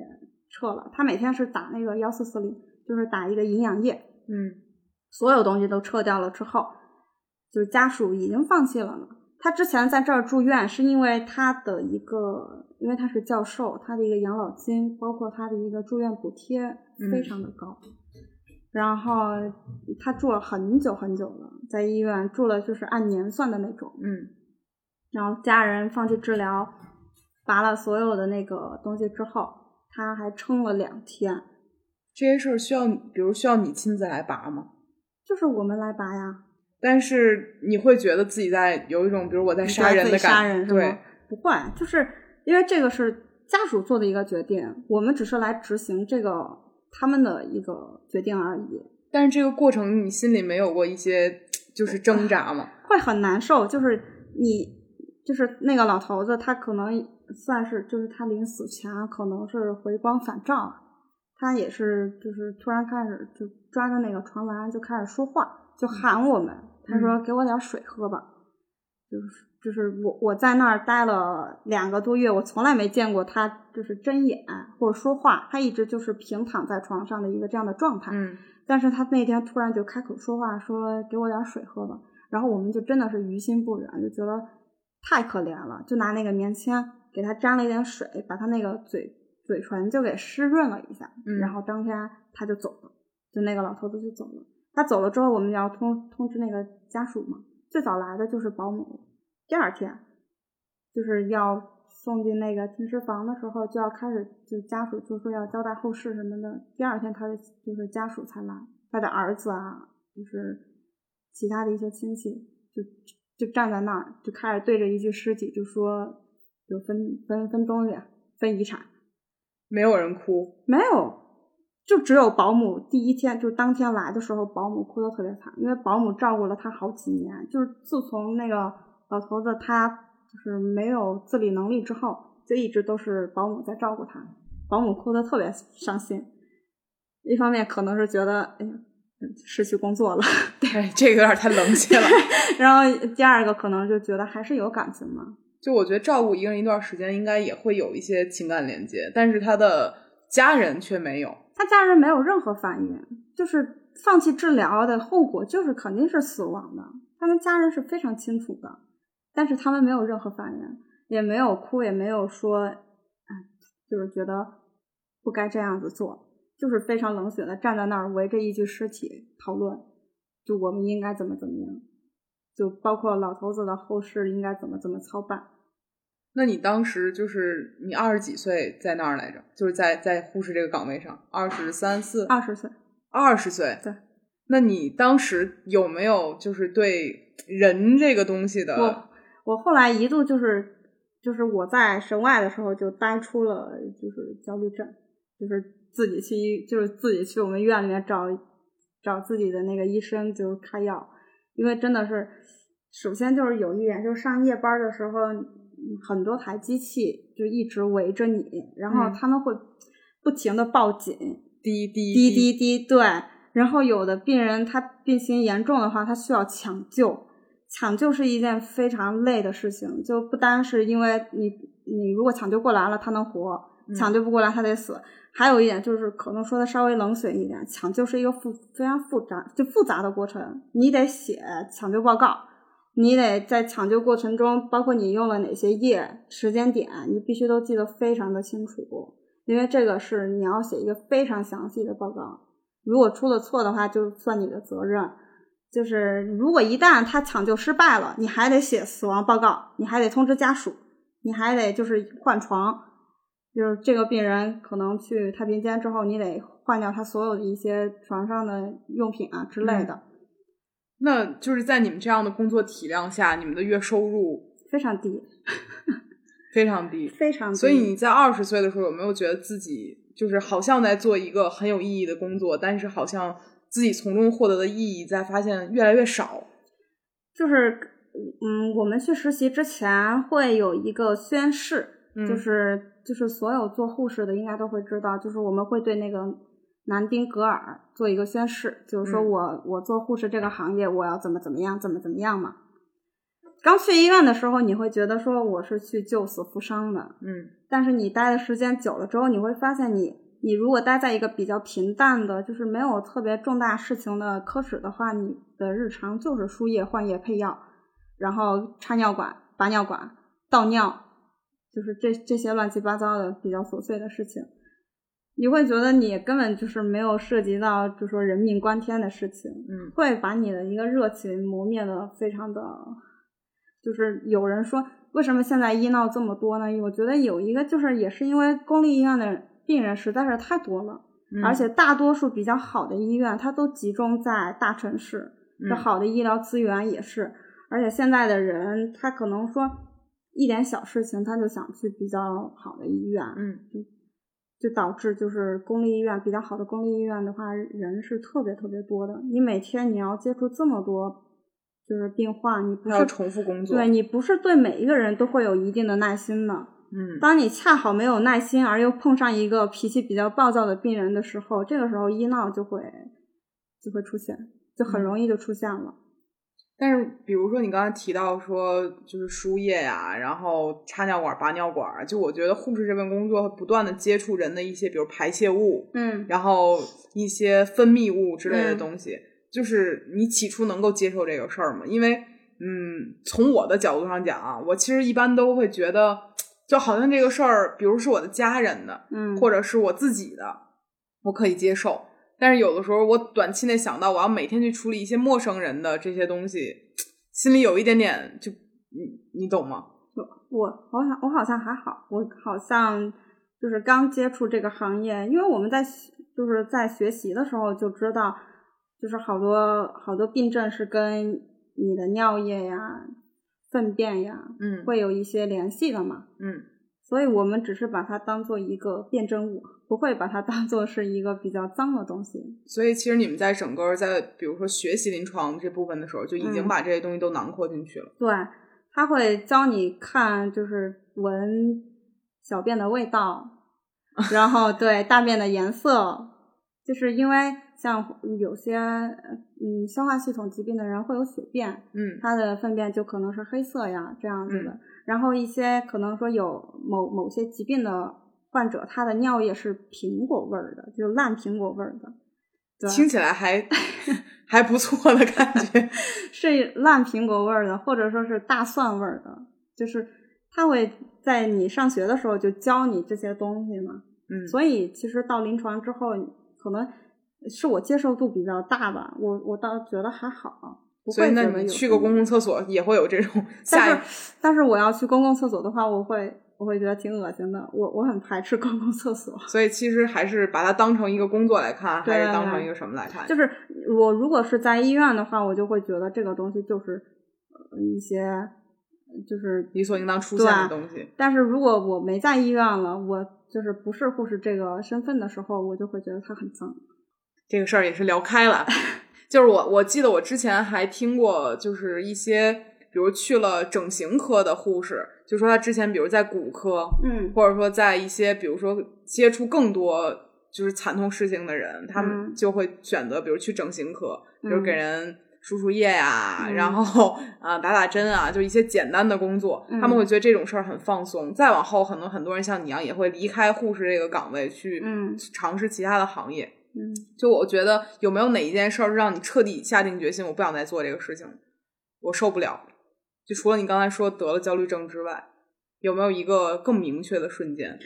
撤了。他每天是打那个幺四四零，就是打一个营养液，嗯所有东西都撤掉了之后，就是家属已经放弃了呢。他之前在这儿住院，是因为他的一个，因为他是教授，他的一个养老金，包括他的一个住院补贴非常的高。然后他住了很久很久了，在医院住了就是按年算的那种。嗯然后家人放弃治疗，拔了所有的那个东西之后，他还撑了两天，这些事儿需要，比如需要你亲自来拔吗？就是我们来拔呀。但是你会觉得自己在有一种，比如我在杀人的感觉，杀人是吗对，？不会，就是因为这个是家属做的一个决定，我们只是来执行这个他们的一个决定而已，但是这个过程你心里没有过一些就是挣扎吗？会很难受。就是你，就是那个老头子，他可能算是，就是他临死前可能是回光返照，他也是就是突然开始就抓着那个床栏就开始说话，就喊我们，他说给我点水喝吧，就是就是我我在那儿待了两个多月，我从来没见过他就是睁眼或者说话，他一直就是平躺在床上的一个这样的状态。嗯但是他那天突然就开口说话，说给我点水喝吧，然后我们就真的是于心不忍，就觉得太可怜了，就拿那个棉签给他沾了一点水，把他那个嘴嘴唇就给湿润了一下，嗯然后当天他就走了，就那个老头子就走了。他走了之后，我们要通通知那个家属嘛。最早来的就是保姆，第二天就是要送进那个停尸房的时候，就要开始就家属就说要交代后事什么的。第二天他的就是家属才来，他的儿子啊，就是其他的一些亲戚就就站在那儿，就开始对着一具尸体就说就分分分东西，分遗产。没有人哭，没有，就只有保姆第一天就当天来的时候，保姆哭得特别惨，因为保姆照顾了他好几年，就是自从那个老头子他就是没有自理能力之后，就一直都是保姆在照顾他，保姆哭得特别伤心。一方面可能是觉得哎呀失去工作了，对这个有点太冷血了。然后第二个可能就觉得还是有感情嘛。就我觉得照顾一个人一段时间，应该也会有一些情感连接，但是他的家人却没有。他家人没有任何反应，就是放弃治疗的后果就是肯定是死亡的。他们家人是非常清楚的，但是他们没有任何反应，也没有哭，也没有说，哎，就是觉得不该这样子做，就是非常冷血的站在那儿围着一具尸体讨论，就我们应该怎么怎么样。就包括老头子的后事应该怎么怎么操办？那你当时就是你二十几岁在那儿来着？就是在在护士这个岗位上，二十三四？二十岁，二十岁。对。那你当时有没有就是对人这个东西的？我我后来一度就是就是我在神外的时候就呆出了就是焦虑症，就是自己去就是自己去我们医院里面找找自己的那个医生就开药。因为真的是，首先就是有一点，就是上夜班的时候，很多台机器就一直围着你，然后他们会不停的报警，滴滴滴滴滴，对。然后有的病人他病情严重的话，他需要抢救，抢救是一件非常累的事情，就不单是因为你你如果抢救过来了，他能活，抢救不过来他得死。还有一点就是，可能说的稍微冷血一点，抢救是一个复非常复杂就复杂的过程，你得写抢救报告，你得在抢救过程中，包括你用了哪些液、时间点，你必须都记得非常的清楚，因为这个是你要写一个非常详细的报告，如果出了错的话，就算你的责任。就是如果一旦他抢救失败了，你还得写死亡报告，你还得通知家属，你还得就是换床。就是这个病人可能去太平间之后，你得换掉他所有的一些床上的用品啊之类的。那就是在你们这样的工作体量下，你们的月收入非常低，非常低，非常低。所以你在二十岁的时候，有没有觉得自己就是好像在做一个很有意义的工作，但是好像自己从中获得的意义在发现越来越少？就是，嗯，我们去实习之前会有一个宣誓，就是。就是所有做护士的应该都会知道，就是我们会对那个南丁格尔做一个宣誓，就是说我我做护士这个行业，我要怎么怎么样，怎么怎么样嘛。刚去医院的时候，你会觉得说我是去救死扶伤的，嗯。但是你待的时间久了之后，你会发现，你你如果待在一个比较平淡的，就是没有特别重大事情的科室的话，你的日常就是输液、换液、配药，然后插尿管、拔尿管、倒尿。就是这这些乱七八糟的比较琐碎的事情，你会觉得你根本就是没有涉及到就说人命关天的事情，嗯，会把你的一个热情磨灭的非常的，就是有人说为什么现在医闹这么多呢？我觉得有一个就是也是因为公立医院的病人实在是太多了，而且大多数比较好的医院它都集中在大城市，这好的医疗资源也是，而且现在的人他可能说。一点小事情，他就想去比较好的医院，嗯，就就导致就是公立医院比较好的公立医院的话，人是特别特别多的。你每天你要接触这么多就是病患，你不是重复工作，对你不是对每一个人都会有一定的耐心的。嗯，当你恰好没有耐心，而又碰上一个脾气比较暴躁的病人的时候，这个时候医闹就会就会出现，就很容易就出现了。但是，比如说你刚才提到说，就是输液呀，然后插尿管、拔尿管，就我觉得护士这份工作不断的接触人的一些，比如排泄物，嗯，然后一些分泌物之类的东西，就是你起初能够接受这个事儿吗？因为，嗯，从我的角度上讲啊，我其实一般都会觉得，就好像这个事儿，比如是我的家人的，嗯，或者是我自己的，我可以接受。但是有的时候我短期内想到我要每天去处理一些陌生人的这些东西，心里有一点点就你你懂吗？我我好我好像还好，我好像就是刚接触这个行业，因为我们在就是在学习的时候就知道，就是好多好多病症是跟你的尿液呀、粪便呀，嗯会有一些联系的嘛。嗯所以我们只是把它当做一个辩证物，不会把它当做是一个比较脏的东西。所以其实你们在整个在比如说学习临床这部分的时候，就已经嗯把这些东西都囊括进去了。对，他会教你看，就是闻小便的味道，然后对大便的颜色，就是因为像有些嗯消化系统疾病的人会有血便，嗯他的粪便就可能是黑色呀这样子的。嗯然后一些可能说有某某些疾病的患者，他的尿液是苹果味儿的，就是烂苹果味儿的。对，听起来还 还不错的感觉。是烂苹果味儿的，或者说是大蒜味儿的，就是他会在你上学的时候就教你这些东西嘛。嗯，所以其实到临床之后，可能是我接受度比较大吧，我我倒觉得还好，不所以那你去个公共厕所也会有这种但是但是我要去公共厕所的话，我会我会觉得挺恶心的，我我很排斥公共厕所。所以其实还是把它当成一个工作来看，还是当成一个什么来看？就是我如果是在医院的话，我就会觉得这个东西就是呃一些就是理所应当出现的东西。但是如果我没在医院了，我就是不是护士这个身份的时候，我就会觉得它很脏。这个事儿也是聊开了。就是我我记得我之前还听过，就是一些比如去了整形科的护士，就说他之前比如在骨科，嗯或者说在一些比如说接触更多就是惨痛事情的人，他们嗯就会选择比如去整形科，比如嗯给人输输液呀、嗯然后啊、打打针啊，就一些简单的工作，嗯他们会觉得这种事儿很放松。再往后，可能很多人像你一样也会离开护士这个岗位去嗯尝试其他的行业。嗯，就我觉得有没有哪一件事儿是让你彻底下定决心，我不想再做这个事情，我受不了。就除了你刚才说得了焦虑症之外，有没有一个更明确的瞬间？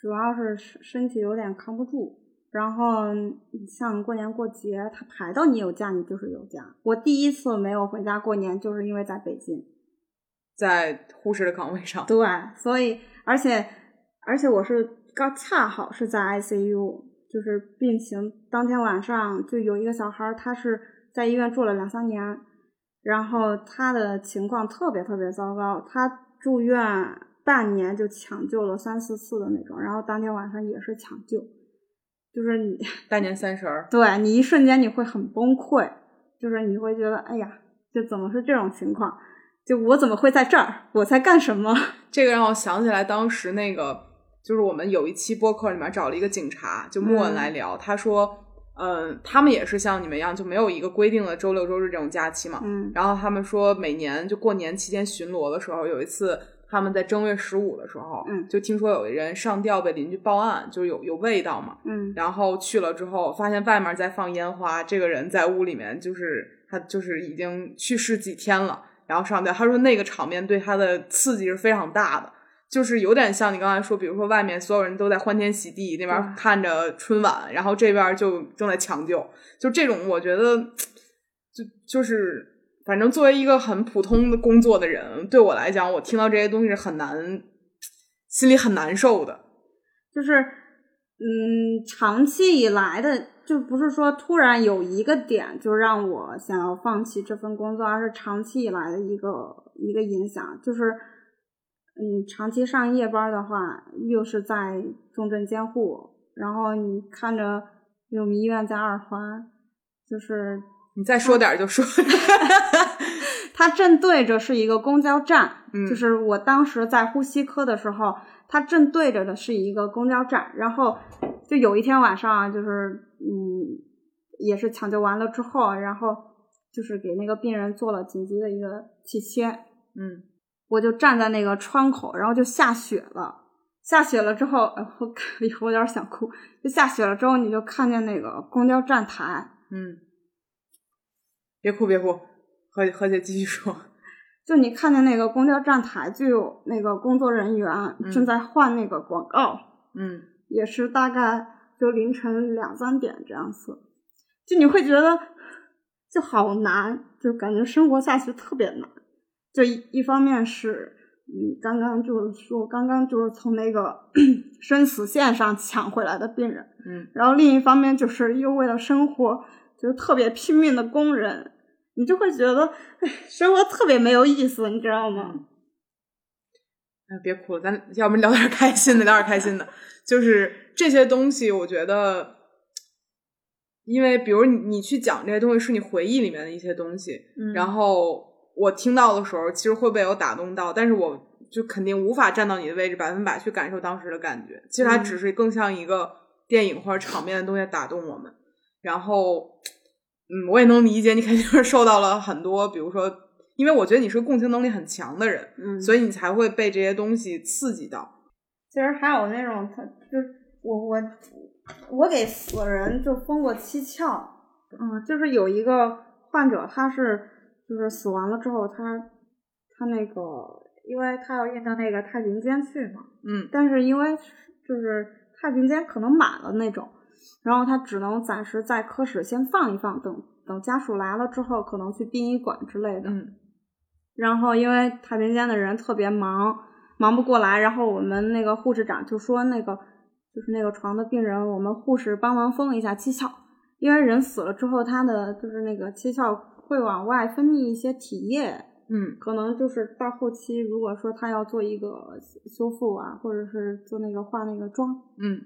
主要是身身体有点扛不住。然后像过年过节，他排到你有假，你就是有假。我第一次没有回家过年，就是因为在北京。在护士的岗位上，对，所以而且而且我是刚恰好是在 ICU，就是病情当天晚上就有一个小孩儿，他是在医院住了两三年，然后他的情况特别特别糟糕，他住院半年就抢救了三四次的那种，然后当天晚上也是抢救，就是你 大年三十儿，对你一瞬间你会很崩溃，就是你会觉得哎呀，这怎么是这种情况？就我怎么会在这儿？我在干什么？这个让我想起来当时那个，就是我们有一期播客里面找了一个警察，就莫恩来聊，他说，嗯，他们也是像你们一样，就没有一个规定的周六周日这种假期嘛。嗯然后他们说，每年就过年期间巡逻的时候，有一次他们在正月十五的时候，嗯就听说有人上吊被邻居报案，就是有有味道嘛。嗯然后去了之后，发现外面在放烟花，这个人在屋里面，就是他就是已经去世几天了，然后上吊。他说那个场面对他的刺激是非常大的，就是有点像你刚才说，比如说外面所有人都在欢天喜地，那边看着春晚，然后这边就正在抢救，就这种我觉得就就是。反正作为一个很普通的工作的人，对我来讲，我听到这些东西是很难，心里很难受的。就是嗯，长期以来的，就不是说突然有一个点就让我想要放弃这份工作，而是长期以来的一个一个影响。就是嗯，长期上夜班的话，又是在重症监护，然后你看着我们医院在二环，就是你再说点儿就说，它正对着是一个公交站，嗯就是我当时在呼吸科的时候，它正对着的是一个公交站，然后就有一天晚上啊，就是嗯，也是抢救完了之后，然后就是给那个病人做了紧急的一个气切，嗯我就站在那个窗口，然后就下雪了。下雪了之后，呃我 我有点想哭。就下雪了之后，你就看见那个公交站台，嗯，别哭别哭，何何姐继续说。就你看见那个公交站台，就有那个工作人员正在换那个广告，嗯也是大概就凌晨两三点这样子，就你会觉得就好难，就感觉生活下去特别难。就一一方面是，嗯，刚刚就是说，刚刚就是从那个 生死线上抢回来的病人，嗯，然后另一方面就是又为了生活，就是特别拼命的工人，你就会觉得，哎，生活特别没有意思，你知道吗？哎，别哭了，咱要不聊点开心的，聊点开心的。就是这些东西，我觉得，因为比如你你去讲这些东西，是你回忆里面的一些东西，嗯然后我听到的时候，其实会被我打动到，但是我就肯定无法站到你的位置，百分百去感受当时的感觉。其实它嗯只是更像一个电影或者场面的东西打动我们。然后，嗯，我也能理解你肯定是受到了很多，比如说，因为我觉得你是共情能力很强的人，嗯所以你才会被这些东西刺激到。其实还有那种，他就是我我我给死人就封过七窍，嗯，就是有一个患者，他是就是死完了之后，他他那个，因为他要运到那个太平间去嘛，嗯。但是因为就是太平间可能满了那种，然后他只能暂时在科室先放一放，等等家属来了之后，可能去殡仪馆之类的。嗯。然后因为太平间的人特别忙，忙不过来，然后我们那个护士长就说那个就是那个床的病人，我们护士帮忙封一下七窍，因为人死了之后，他的就是那个七窍会往外分泌一些体液，嗯可能就是到后期如果说他要做一个修复啊，或者是做那个化那个妆，嗯，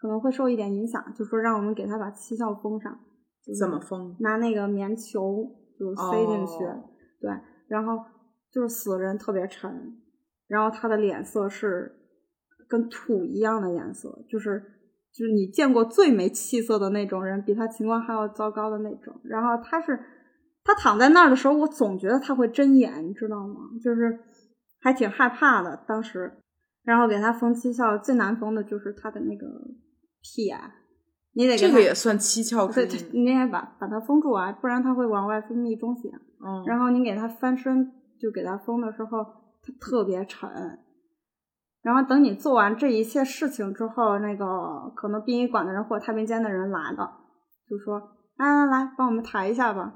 可能会受一点影响，就说让我们给他把七窍封上，就怎么封？拿那个棉球就塞进去，哦对，然后就是死人特别沉，然后他的脸色是跟土一样的颜色，就是就是你见过最没气色的那种人，比他情况还要糟糕的那种。然后他是他躺在那儿的时候，我总觉得他会睁眼，你知道吗？就是还挺害怕的当时。然后给他封七窍，最难封的就是他的那个屁眼，你得这个也算七窍之对。你得把把它封住啊，不然他会往外分泌东西啊。嗯，然后你给他翻身，就给他封的时候，他特别沉。然后等你做完这一切事情之后，那个可能殡仪馆的人或者太平间的人来了，就说：“来来来，帮我们抬一下吧。”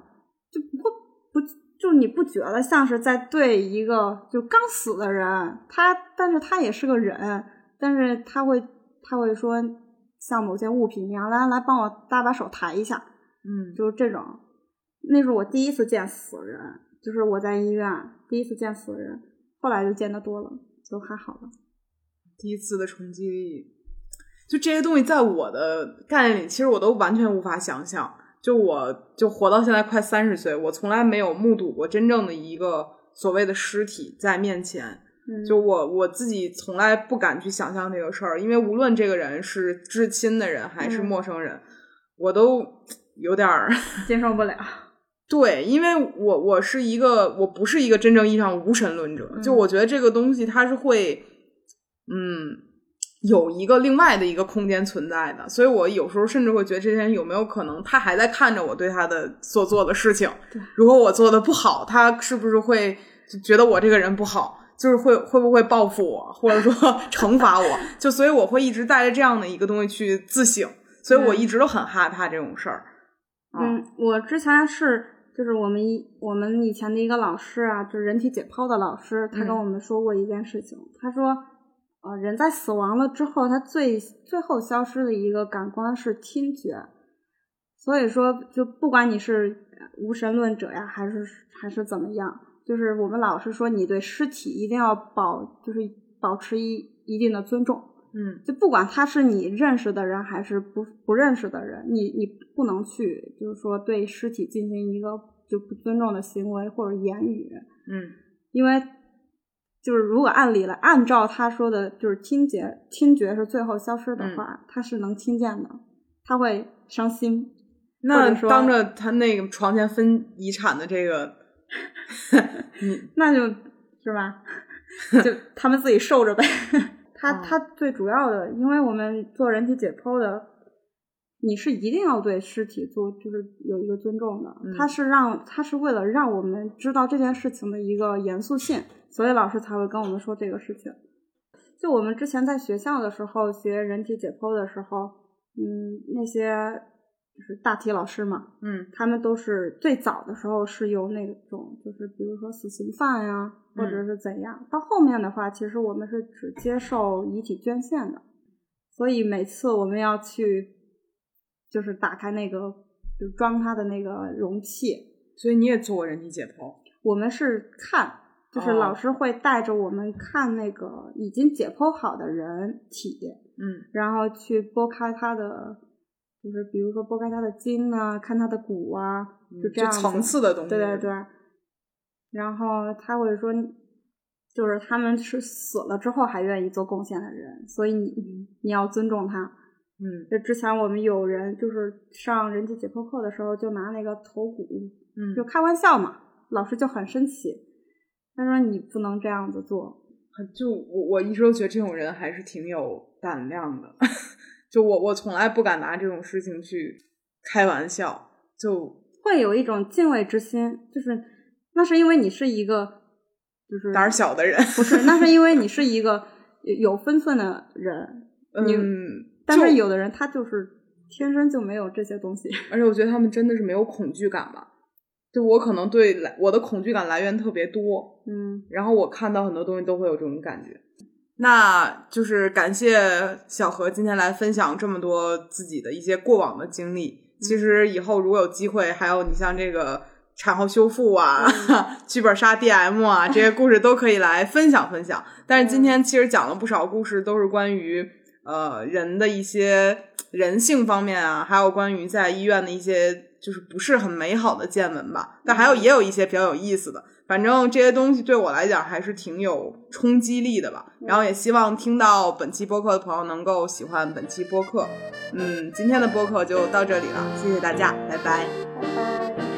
就不会不就你不觉得像是在对一个就刚死的人，他但是他也是个人，但是他会他会说像某件物品一样，来来帮我搭把手抬一下，嗯，就是这种。那是我第一次见死人，就是我在医院第一次见死人，后来就见得多了，就还好了。第一次的冲击力，就这些东西，在我的概念里，其实我都完全无法想象。就我就活到现在快三十岁，我从来没有目睹过真正的一个所谓的尸体在面前。嗯，就我我自己从来不敢去想象这个事儿，因为无论这个人是至亲的人还是嗯陌生人，我都有点儿 接受不了。对，因为我我是一个我不是一个真正意义上无神论者，就嗯我觉得这个东西它是会，嗯，有一个另外的一个空间存在的，所以我有时候甚至会觉得这些人有没有可能他还在看着我对他的所做的事情对，如果我做的不好，他是不是会就觉得我这个人不好？就是会会不会报复我，或者说 惩罚我？就所以我会一直带着这样的一个东西去自省，所以我嗯一直都很害怕这种事儿。嗯，我之前是就是我们一我们以前的一个老师啊，就是人体解剖的老师，他跟嗯我们说过一件事情，他说，呃，人在死亡了之后，他最最后消失的一个感官是听觉，所以说，就不管你是无神论者呀，还是还是怎么样，就是我们老是说，你对尸体一定要保，就是保持一一定的尊重。嗯。就不管他是你认识的人还是不不认识的人，你你不能去就是说对尸体进行一个就不尊重的行为或者言语，嗯。因为就是如果按理来按照他说的，就是听觉听觉是最后消失的话，他是能听见的，他会伤心。那当着他那个床前分遗产的这个，你那就是吧，就他们自己受着呗。他嗯他最主要的，因为我们做人体解剖的，你是一定要对尸体做就是有一个尊重的。嗯他是让他是为了让我们知道这件事情的一个严肃性，所以老师才会跟我们说这个事情。就我们之前在学校的时候学人体解剖的时候，嗯，那些就是大体老师嘛，嗯他们都是最早的时候是由那种就是比如说死刑犯呀，或者是怎样。到后面的话，其实我们是只接受遗体捐献的，所以每次我们要去就是打开那个就装它的那个容器，所以你也做过人体解剖？我们是看，就是哦老师会带着我们看那个已经解剖好的人体，嗯然后去剥开它的，就是比如说剥开它的筋啊，看它的骨啊，就这样层次的东西。对对对。然后他会说，就是他们是死了之后还愿意做贡献的人，所以你你要尊重他。嗯就之前我们有人就是上人体解剖课的时候，就拿那个头骨嗯，就开玩笑嘛，老师就很生气，他说你不能这样子做。就我我一直都觉得这种人还是挺有胆量的。就我我从来不敢拿这种事情去开玩笑。就会有一种敬畏之心，就是那是因为你是一个就是胆小的人，不是，那是因为你是一个有有分寸的人，嗯，但是有的人他就是天生就没有这些东西。而且我觉得他们真的是没有恐惧感吧。就我可能对来我的恐惧感来源特别多，嗯，然后我看到很多东西都会有这种感觉。那就是感谢小何今天来分享这么多自己的一些过往的经历。其实以后如果有机会，还有你像这个产后修复啊、剧本杀 DM 啊这些故事都可以来分享分享。但是今天其实讲了不少故事，都是关于呃人的一些人性方面啊，还有关于在医院的一些就是不是很美好的见闻吧。但还有也有一些比较有意思的。反正这些东西对我来讲还是挺有冲击力的吧。然后也希望听到本期播客的朋友能够喜欢本期播客。嗯，今天的播客就到这里了，谢谢大家，拜拜。拜拜。